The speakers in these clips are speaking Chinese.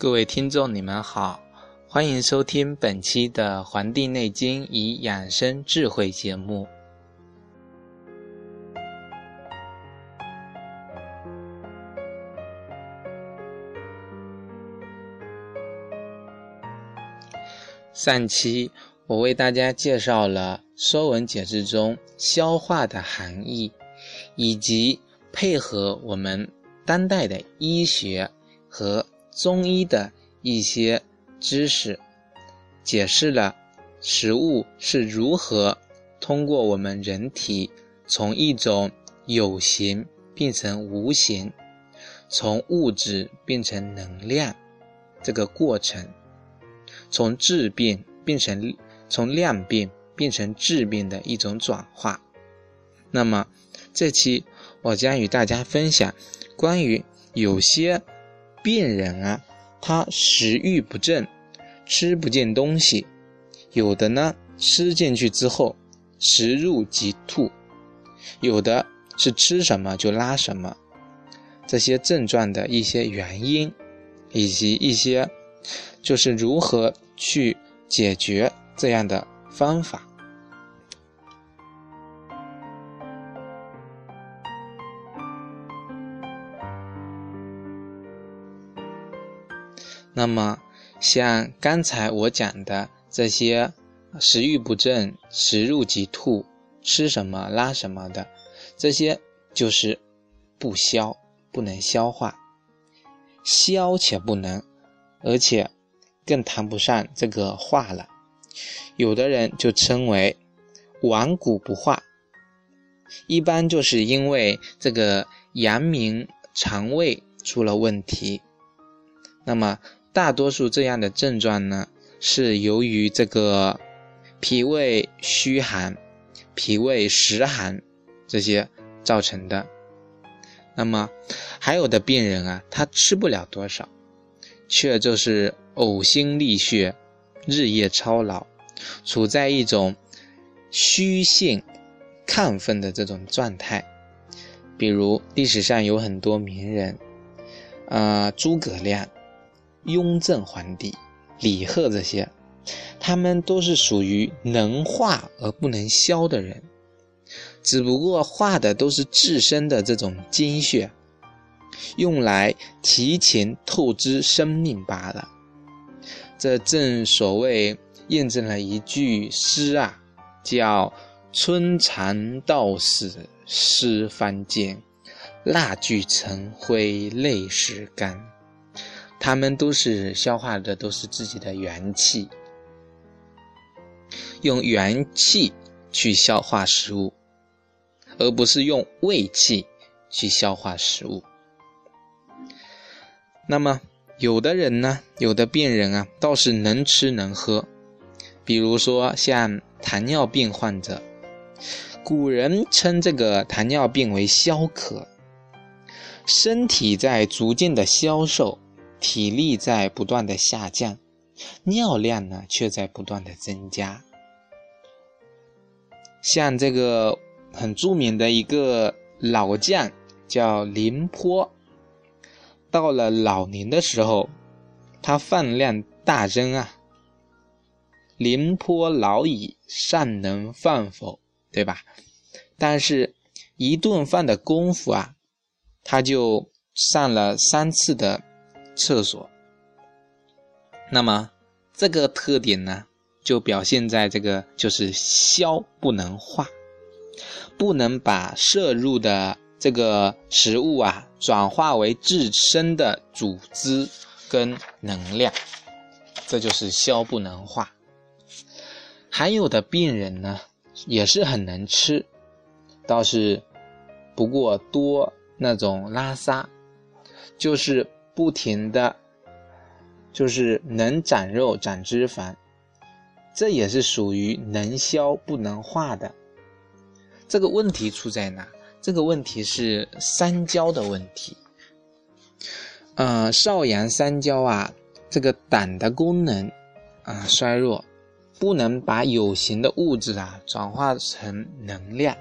各位听众，你们好，欢迎收听本期的《黄帝内经与养生智慧》节目。上期我为大家介绍了《说文解字》中消化的含义，以及配合我们当代的医学和。中医的一些知识，解释了食物是如何通过我们人体从一种有形变成无形，从物质变成能量这个过程，从质变变成从量变变成质变的一种转化。那么这期我将与大家分享关于有些。病人啊，他食欲不振，吃不进东西；有的呢，吃进去之后食入即吐；有的是吃什么就拉什么。这些症状的一些原因，以及一些就是如何去解决这样的方法。那么，像刚才我讲的这些食欲不振、食入即吐、吃什么拉什么的，这些就是不消，不能消化，消且不能，而且更谈不上这个化了。有的人就称为顽固不化，一般就是因为这个阳明肠胃出了问题，那么。大多数这样的症状呢，是由于这个脾胃虚寒、脾胃实寒这些造成的。那么还有的病人啊，他吃不了多少，却就是呕心沥血、日夜操劳，处在一种虚性亢奋的这种状态。比如历史上有很多名人，啊，诸葛亮。雍正皇帝、李贺这些，他们都是属于能化而不能消的人，只不过化的都是自身的这种精血，用来提前透支生命罢了。这正所谓验证了一句诗啊，叫“春蚕到死丝方尽，蜡炬成灰泪始干”。他们都是消化的，都是自己的元气，用元气去消化食物，而不是用胃气去消化食物。那么，有的人呢，有的病人啊，倒是能吃能喝，比如说像糖尿病患者，古人称这个糖尿病为消渴，身体在逐渐的消瘦。体力在不断的下降，尿量呢却在不断的增加。像这个很著名的一个老将叫凌波，到了老年的时候，他饭量大增啊。凌波老矣，尚能饭否？对吧？但是，一顿饭的功夫啊，他就上了三次的。厕所，那么这个特点呢，就表现在这个就是消不能化，不能把摄入的这个食物啊转化为自身的组织跟能量，这就是消不能化。还有的病人呢，也是很能吃，倒是不过多那种拉撒，就是。不停的，就是能长肉长脂肪，这也是属于能消不能化的。这个问题出在哪？这个问题是三焦的问题。呃，少阳三焦啊，这个胆的功能啊衰弱，不能把有形的物质啊转化成能量。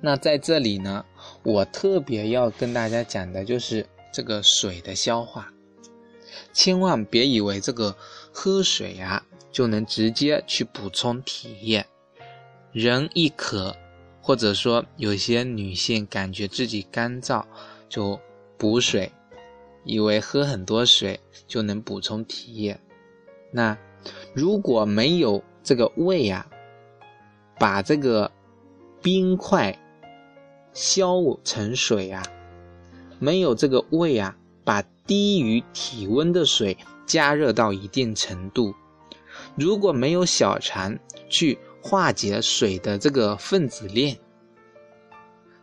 那在这里呢？我特别要跟大家讲的就是这个水的消化。千万别以为这个喝水啊就能直接去补充体液。人一渴，或者说有些女性感觉自己干燥，就补水，以为喝很多水就能补充体液。那如果没有这个胃啊，把这个冰块消成水啊，没有这个胃啊，把低于体温的水加热到一定程度，如果没有小肠去。化解水的这个分子链，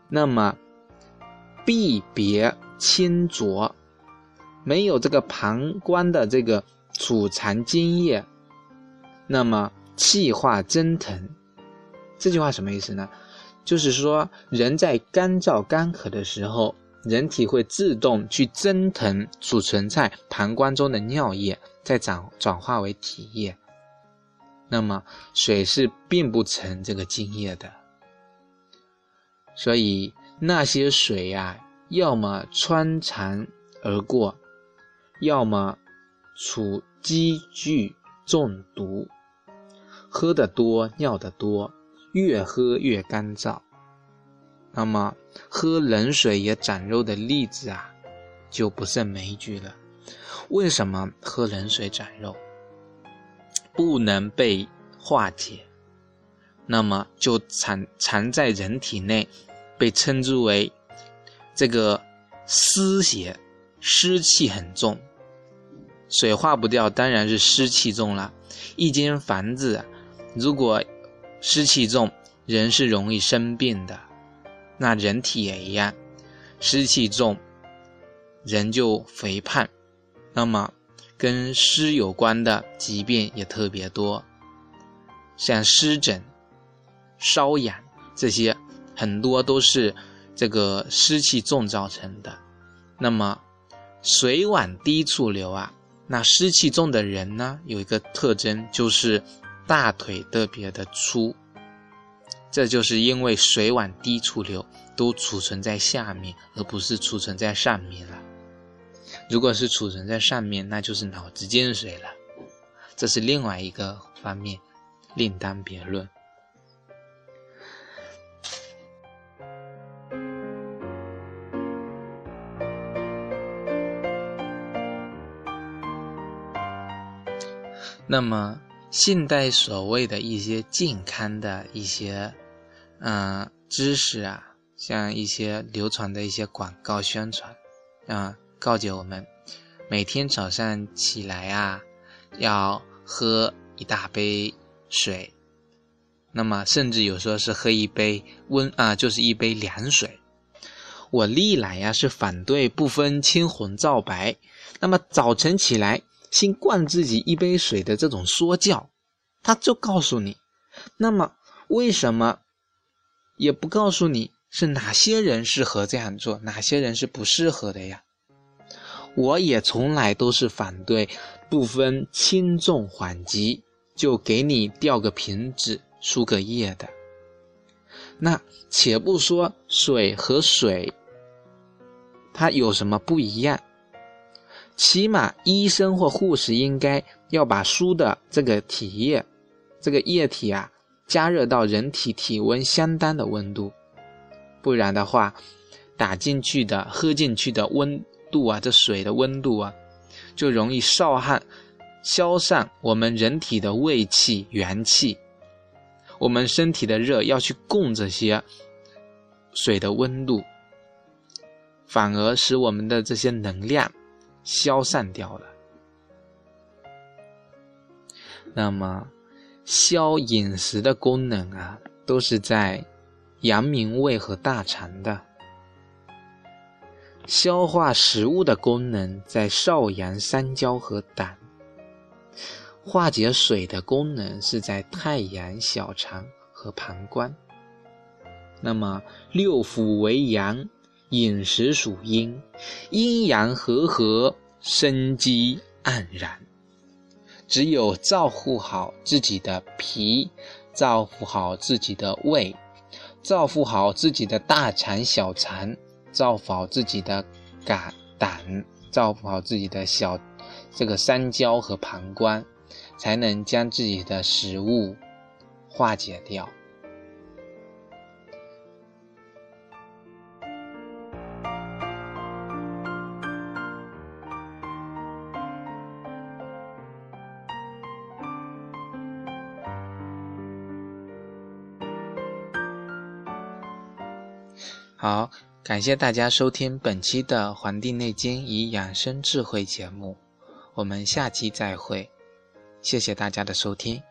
那么必别清浊，没有这个膀胱的这个储藏津液，那么气化蒸腾。这句话什么意思呢？就是说，人在干燥干渴的时候，人体会自动去蒸腾储存在膀胱中的尿液，再转转化为体液。那么水是并不成这个津液的，所以那些水呀，要么穿肠而过，要么储积聚中毒，喝得多尿得多，越喝越干燥。那么喝冷水也长肉的例子啊，就不胜枚举了。为什么喝冷水长肉？不能被化解，那么就藏藏在人体内，被称之为这个湿邪，湿气很重，水化不掉，当然是湿气重了。一间房子如果湿气重，人是容易生病的，那人体也一样，湿气重，人就肥胖，那么。跟湿有关的疾病也特别多，像湿疹、瘙痒这些，很多都是这个湿气重造成的。那么水往低处流啊，那湿气重的人呢，有一个特征就是大腿特别的粗，这就是因为水往低处流，都储存在下面，而不是储存在上面了。如果是储存在上面，那就是脑子进水了，这是另外一个方面，另当别论。那么，现代所谓的一些健康的一些，嗯，知识啊，像一些流传的一些广告宣传，啊。告诫我们，每天早上起来啊，要喝一大杯水。那么，甚至有时候是喝一杯温啊，就是一杯凉水。我历来呀是反对不分青红皂白。那么早晨起来先灌自己一杯水的这种说教，他就告诉你，那么为什么也不告诉你是哪些人适合这样做，哪些人是不适合的呀？我也从来都是反对不分轻重缓急就给你吊个瓶子输个液的。那且不说水和水，它有什么不一样？起码医生或护士应该要把输的这个体液，这个液体啊，加热到人体体温相当的温度，不然的话，打进去的、喝进去的温。度啊，这水的温度啊，就容易少汗，消散我们人体的胃气、元气。我们身体的热要去供这些水的温度，反而使我们的这些能量消散掉了。那么，消饮食的功能啊，都是在阳明胃和大肠的。消化食物的功能在少阳三焦和胆，化解水的功能是在太阳小肠和膀胱。那么六腑为阳，饮食属阴，阴阳和合，生机盎然。只有照顾好自己的脾，照顾好自己的胃，照顾好自己的大肠小肠。照顾好自己的肝胆，照顾好自己的小这个三焦和膀胱，才能将自己的食物化解掉。好，感谢大家收听本期的《黄帝内经与养生智慧》节目，我们下期再会，谢谢大家的收听。